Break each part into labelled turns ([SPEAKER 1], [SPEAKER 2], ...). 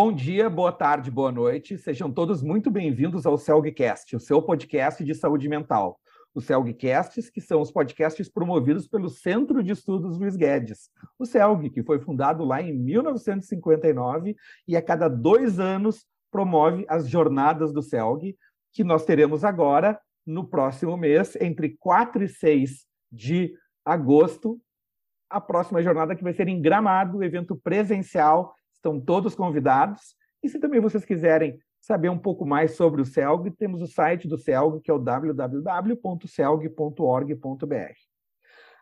[SPEAKER 1] Bom dia, boa tarde, boa noite. Sejam todos muito bem-vindos ao CELGcast, o seu podcast de saúde mental. Os CELGcasts, que são os podcasts promovidos pelo Centro de Estudos Luiz Guedes, o CELG, que foi fundado lá em 1959 e a cada dois anos promove as jornadas do CELG, que nós teremos agora no próximo mês, entre 4 e 6 de agosto, a próxima jornada que vai ser em Gramado, evento presencial Estão todos convidados. E se também vocês quiserem saber um pouco mais sobre o CELG, temos o site do CELG, que é o www.celg.org.br.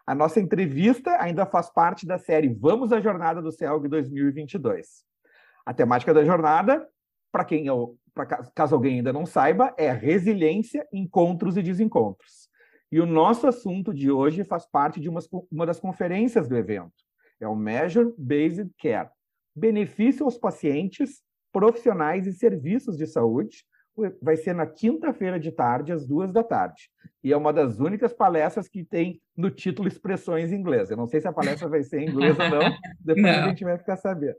[SPEAKER 1] A nossa entrevista ainda faz parte da série Vamos à Jornada do CELG 2022. A temática da jornada, para quem eu, pra, caso alguém ainda não saiba, é resiliência, encontros e desencontros. E o nosso assunto de hoje faz parte de uma, uma das conferências do evento. É o Measure Based Care, benefício aos pacientes, profissionais e serviços de saúde. Vai ser na quinta-feira de tarde, às duas da tarde. E é uma das únicas palestras que tem no título expressões em inglês. Eu não sei se a palestra vai ser em inglês ou não, depois não. a gente vai ficar sabendo.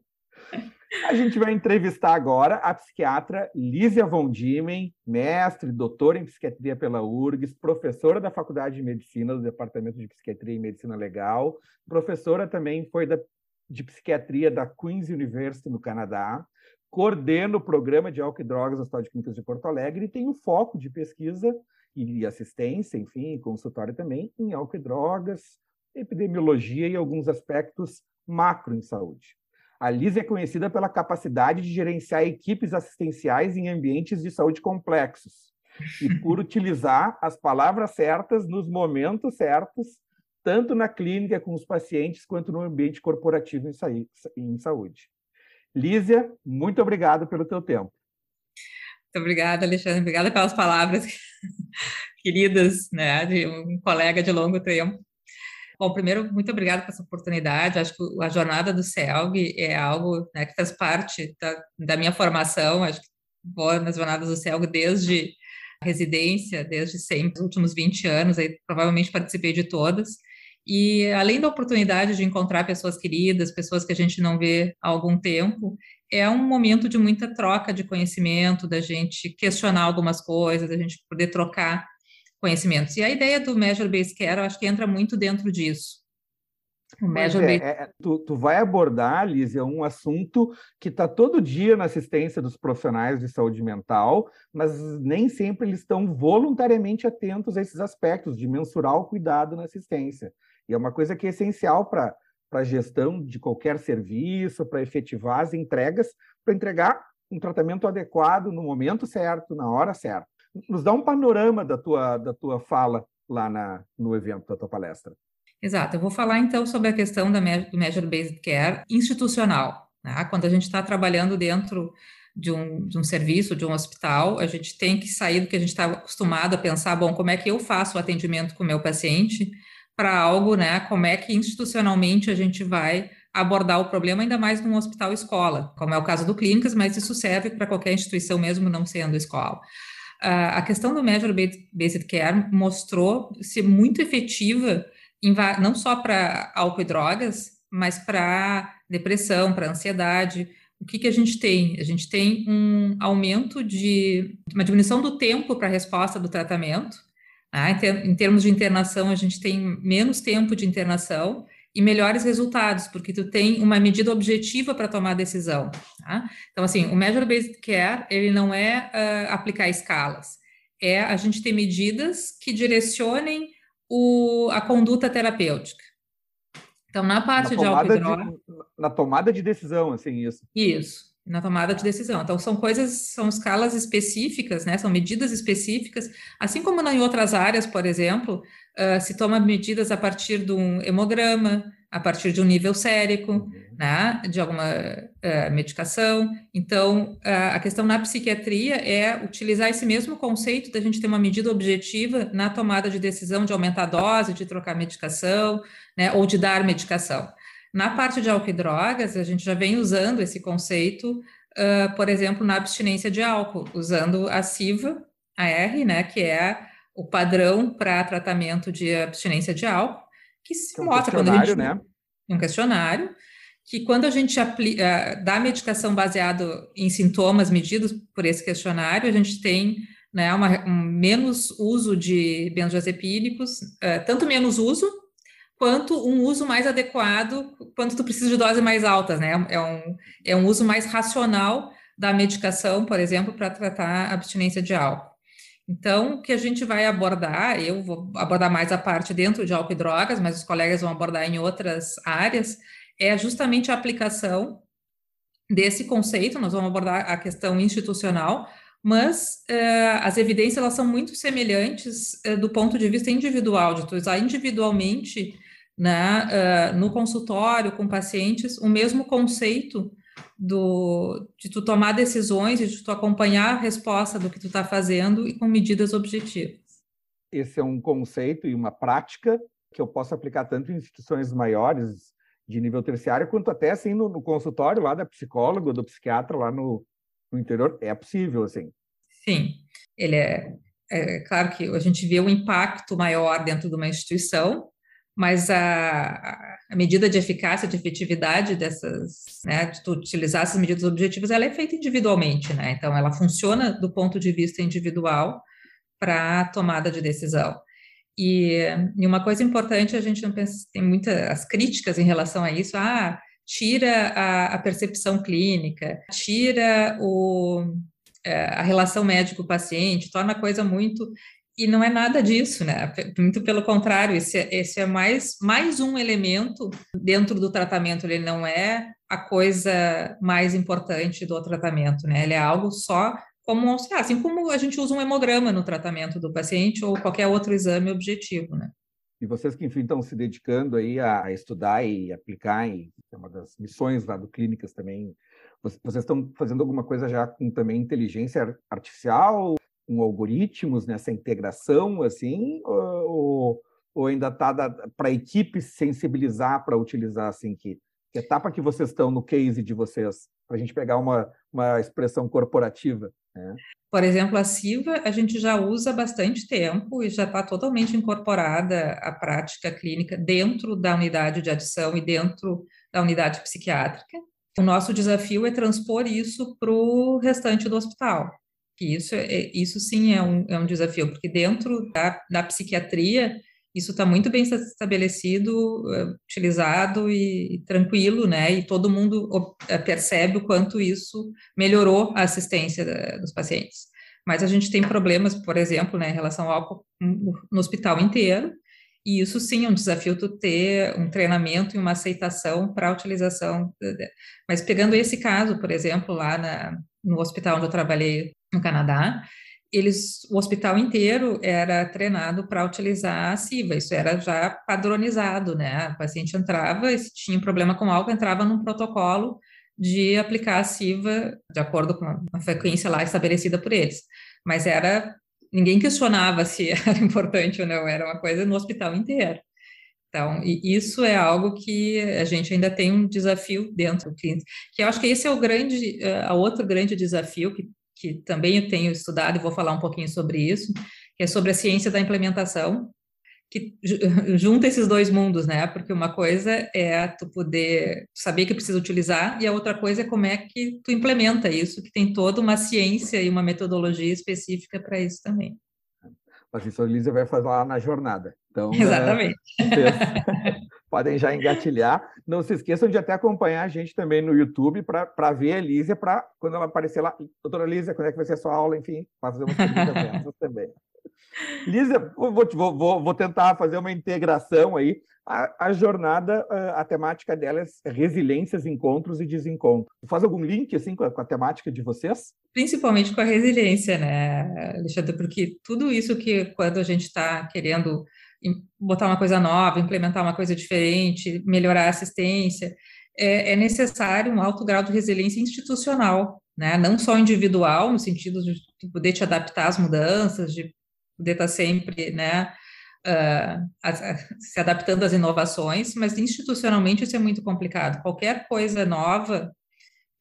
[SPEAKER 1] A gente vai entrevistar agora a psiquiatra Lísia Von Diemen, mestre, doutora em psiquiatria pela URGS, professora da Faculdade de Medicina do Departamento de Psiquiatria e Medicina Legal, professora também foi da de Psiquiatria da Queen's University, no Canadá, coordena o programa de álcool e drogas do Hospital de Clínicas de Porto Alegre e tem o um foco de pesquisa e assistência, enfim, consultório também, em álcool e drogas, epidemiologia e alguns aspectos macro em saúde. A Liz é conhecida pela capacidade de gerenciar equipes assistenciais em ambientes de saúde complexos e por utilizar as palavras certas nos momentos certos tanto na clínica com os pacientes quanto no ambiente corporativo em saúde. Lísia, muito obrigado pelo teu tempo.
[SPEAKER 2] Muito obrigada, Alexandre. Obrigada pelas palavras queridas, né, de um colega de longo tempo. Bom, primeiro, muito obrigada por essa oportunidade. Acho que a jornada do CELG é algo né, que faz parte da, da, minha formação. Acho que vou nas jornadas do CELG desde residência, desde sempre, os últimos 20 anos, aí provavelmente participei de todas. E além da oportunidade de encontrar pessoas queridas, pessoas que a gente não vê há algum tempo, é um momento de muita troca de conhecimento, da gente questionar algumas coisas, da gente poder trocar conhecimentos. E a ideia do Measure Based Care, eu acho que entra muito dentro disso.
[SPEAKER 1] O Measure é, Based... é, tu, tu vai abordar, Lízia, um assunto que está todo dia na assistência dos profissionais de saúde mental, mas nem sempre eles estão voluntariamente atentos a esses aspectos de mensurar o cuidado na assistência. E é uma coisa que é essencial para a gestão de qualquer serviço, para efetivar as entregas, para entregar um tratamento adequado no momento certo, na hora certa. Nos dá um panorama da tua, da tua fala lá na, no evento, da tua palestra.
[SPEAKER 2] Exato, eu vou falar então sobre a questão da, do Measure Based Care institucional. Né? Quando a gente está trabalhando dentro de um, de um serviço, de um hospital, a gente tem que sair do que a gente está acostumado a pensar, bom, como é que eu faço o atendimento com o meu paciente, para algo, né? Como é que institucionalmente a gente vai abordar o problema, ainda mais num hospital escola, como é o caso do Clínicas, mas isso serve para qualquer instituição, mesmo não sendo escola. Uh, a questão do Measure Based Care mostrou ser muito efetiva, em, não só para álcool e drogas, mas para depressão, para ansiedade. O que, que a gente tem? A gente tem um aumento de uma diminuição do tempo para a resposta do tratamento, ah, em, termos de internação, a gente tem menos tempo de internação e melhores resultados, porque tu tem uma medida objetiva para tomar a decisão. Tá? Então, assim, o Measure-Based Care, ele não é uh, aplicar escalas, é a gente ter medidas que direcionem o, a conduta terapêutica. Então, na parte na de
[SPEAKER 1] álcool Na tomada de decisão, assim, isso.
[SPEAKER 2] Isso na tomada de decisão. Então, são coisas, são escalas específicas, né? São medidas específicas, assim como em outras áreas, por exemplo, uh, se toma medidas a partir de um hemograma, a partir de um nível sérico, uhum. né? De alguma uh, medicação. Então, uh, a questão na psiquiatria é utilizar esse mesmo conceito da gente ter uma medida objetiva na tomada de decisão de aumentar a dose, de trocar medicação, né? Ou de dar medicação. Na parte de álcool e drogas, a gente já vem usando esse conceito, uh, por exemplo, na abstinência de álcool, usando a CIVA, a R, né, que é o padrão para tratamento de abstinência de álcool, que se é um mostra quando a gente... Né? Um questionário, que quando a gente aplica, eh, dá medicação baseado em sintomas medidos por esse questionário, a gente tem né, uma, um menos uso de benzodiazepínicos, uh, tanto menos uso, quanto um uso mais adequado quando tu precisa de doses mais altas, né? É um, é um uso mais racional da medicação, por exemplo, para tratar abstinência de álcool. Então, o que a gente vai abordar, eu vou abordar mais a parte dentro de álcool e drogas, mas os colegas vão abordar em outras áreas, é justamente a aplicação desse conceito, nós vamos abordar a questão institucional, mas uh, as evidências elas são muito semelhantes uh, do ponto de vista individual, de tu usar individualmente né, uh, no consultório com pacientes o mesmo conceito do, de tu tomar decisões e de tu acompanhar a resposta do que tu está fazendo e com medidas objetivas.
[SPEAKER 1] Esse é um conceito e uma prática que eu posso aplicar tanto em instituições maiores de nível terciário, quanto até assim no, no consultório lá da psicóloga, do psiquiatra lá no, no interior, é possível, assim.
[SPEAKER 2] Sim, ele é, é claro que a gente vê um impacto maior dentro de uma instituição, mas a, a medida de eficácia, de efetividade dessas, né, de tu utilizar essas medidas objetivas, ela é feita individualmente, né? Então, ela funciona do ponto de vista individual para tomada de decisão. E, e, uma coisa importante, a gente não pensa, tem muitas críticas em relação a isso, ah, tira a, a percepção clínica, tira o, é, a relação médico-paciente, torna a coisa muito. E não é nada disso, né? Muito pelo contrário, esse, é, esse é mais, mais um elemento dentro do tratamento, ele não é a coisa mais importante do tratamento, né? Ele é algo só como assim como a gente usa um hemograma no tratamento do paciente ou qualquer outro exame objetivo, né?
[SPEAKER 1] E vocês que, enfim, estão se dedicando aí a estudar e aplicar, e é uma das missões lá do Clínicas também, vocês estão fazendo alguma coisa já com também inteligência artificial, com algoritmos nessa integração, assim, ou, ou ainda está para a equipe sensibilizar para utilizar, assim, que, que etapa que vocês estão no case de vocês, para a gente pegar uma, uma expressão corporativa?
[SPEAKER 2] É. Por exemplo, a Siva a gente já usa bastante tempo e já está totalmente incorporada a prática clínica dentro da unidade de adição e dentro da unidade psiquiátrica. O nosso desafio é transpor isso para o restante do hospital. Isso, é, isso sim é um, é um desafio, porque dentro da, da psiquiatria isso está muito bem estabelecido, eh, utilizado e, e, tranquilo, né? E todo mundo eh, percebe o quanto isso melhorou a assistência da, dos pacientes. Mas a gente tem problemas, por exemplo, né, em relação ao álcool no hospital inteiro, e isso sim é um desafio tu ter um treinamento e uma aceitação para a utilização. Mas pegando esse caso, por exemplo, lá na, no hospital onde eu trabalhei no Canadá, eles, o hospital inteiro era treinado para utilizar a SIVA, isso era já padronizado, né? O paciente entrava e se tinha problema com álcool, entrava num protocolo de aplicar a SIVA de acordo com a frequência lá estabelecida por eles. Mas era ninguém questionava se era importante ou não, era uma coisa no hospital inteiro. Então, isso é algo que a gente ainda tem um desafio dentro do clínico, que eu acho que esse é o grande, a outro grande desafio que que também eu tenho estudado e vou falar um pouquinho sobre isso, que é sobre a ciência da implementação, que junta esses dois mundos, né? Porque uma coisa é tu poder saber que precisa utilizar e a outra coisa é como é que tu implementa isso, que tem toda uma ciência e uma metodologia específica para isso também.
[SPEAKER 1] A Elisa vai lá na jornada. Então,
[SPEAKER 2] Exatamente.
[SPEAKER 1] É, podem já engatilhar. Não se esqueçam de até acompanhar a gente também no YouTube para ver a Lísia, para quando ela aparecer lá. Doutora Lísia, quando é que vai ser a sua aula? Enfim, fazer umas perguntas também. Lísia, vou, vou, vou, tentar fazer uma integração aí. A, a, jornada, a temática dela é resiliências, encontros e desencontros. Faz algum link assim com a, com a temática de vocês?
[SPEAKER 2] Principalmente com a resiliência, né, Alexandre? Porque tudo isso que quando a gente está querendo botar uma coisa nova, implementar uma coisa diferente, melhorar a assistência, é, é necessário um alto grau de resiliência institucional, né? não só individual, no sentido de poder te adaptar às mudanças, de poder estar sempre né, uh, se adaptando às inovações, mas institucionalmente isso é muito complicado. Qualquer coisa nova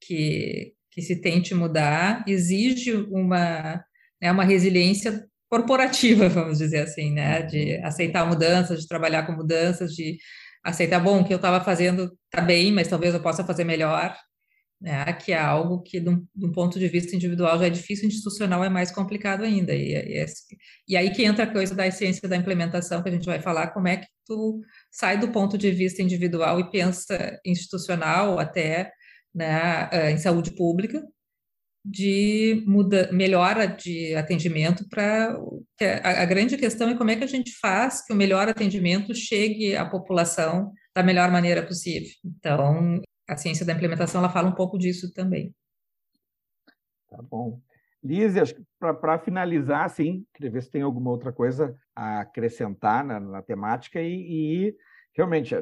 [SPEAKER 2] que, que se tente mudar exige uma, né, uma resiliência corporativa, vamos dizer assim, né? De aceitar mudanças, de trabalhar com mudanças, de aceitar, bom, o que eu estava fazendo está bem, mas talvez eu possa fazer melhor, né? que é algo que, de um, ponto de vista individual, já é difícil, institucional é mais complicado ainda. E, e, e, aí que entra a coisa da essência da implementação, que a gente vai falar, como é que tu sai do ponto de vista individual e pensa institucional até né, eh, em saúde pública, de muda, melhora de atendimento para a, a, grande questão é como é que a gente faz que o melhor atendimento chegue à população da melhor maneira possível. Então, a ciência da implementação ela fala um pouco disso também.
[SPEAKER 1] Tá bom. Lise, para finalizar, assim, queria ver se tem alguma outra coisa a acrescentar na, na temática e, e, realmente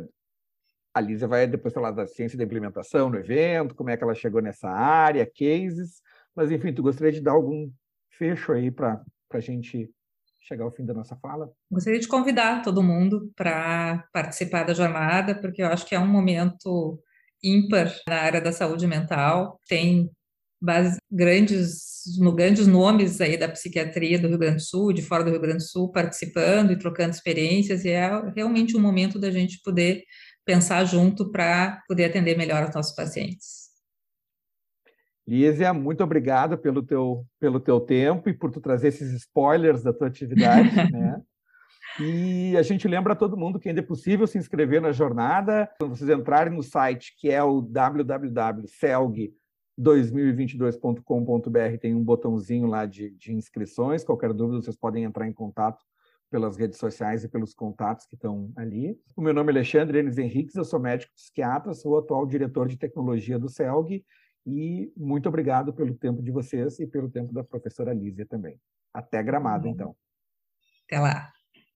[SPEAKER 1] a Lízia vai depois falar da ciência da implementação no evento, como é que ela chegou nessa área, cases, mas, enfim, tu gostaria de dar algum fecho aí para a gente chegar ao fim da nossa fala?
[SPEAKER 2] Gostaria de convidar todo mundo para participar da jornada, porque eu acho que é um momento ímpar na área da saúde mental. Tem grandes, grandes nomes aí da psiquiatria do Rio Grande do Sul, de fora do Rio Grande do Sul, participando e trocando experiências, e é realmente um momento da gente poder pensar junto para poder atender melhor os nossos pacientes.
[SPEAKER 1] Lísia, muito obrigado pelo teu, pelo teu tempo e por tu trazer esses spoilers da tua atividade, né? E a gente lembra a todo mundo que ainda é possível se inscrever na jornada. Quando vocês entrarem no site, que é o www.celg2022.com.br, tem um botãozinho lá de, de inscrições. Qualquer dúvida, vocês podem entrar em contato pelas redes sociais e pelos contatos que estão ali. O meu nome é Alexandre Enes Henriques, eu sou médico psiquiatra, sou atual diretor de tecnologia do CELG e muito obrigado pelo tempo de vocês e pelo tempo da professora Lízia também. Até Gramado, então.
[SPEAKER 2] Até lá.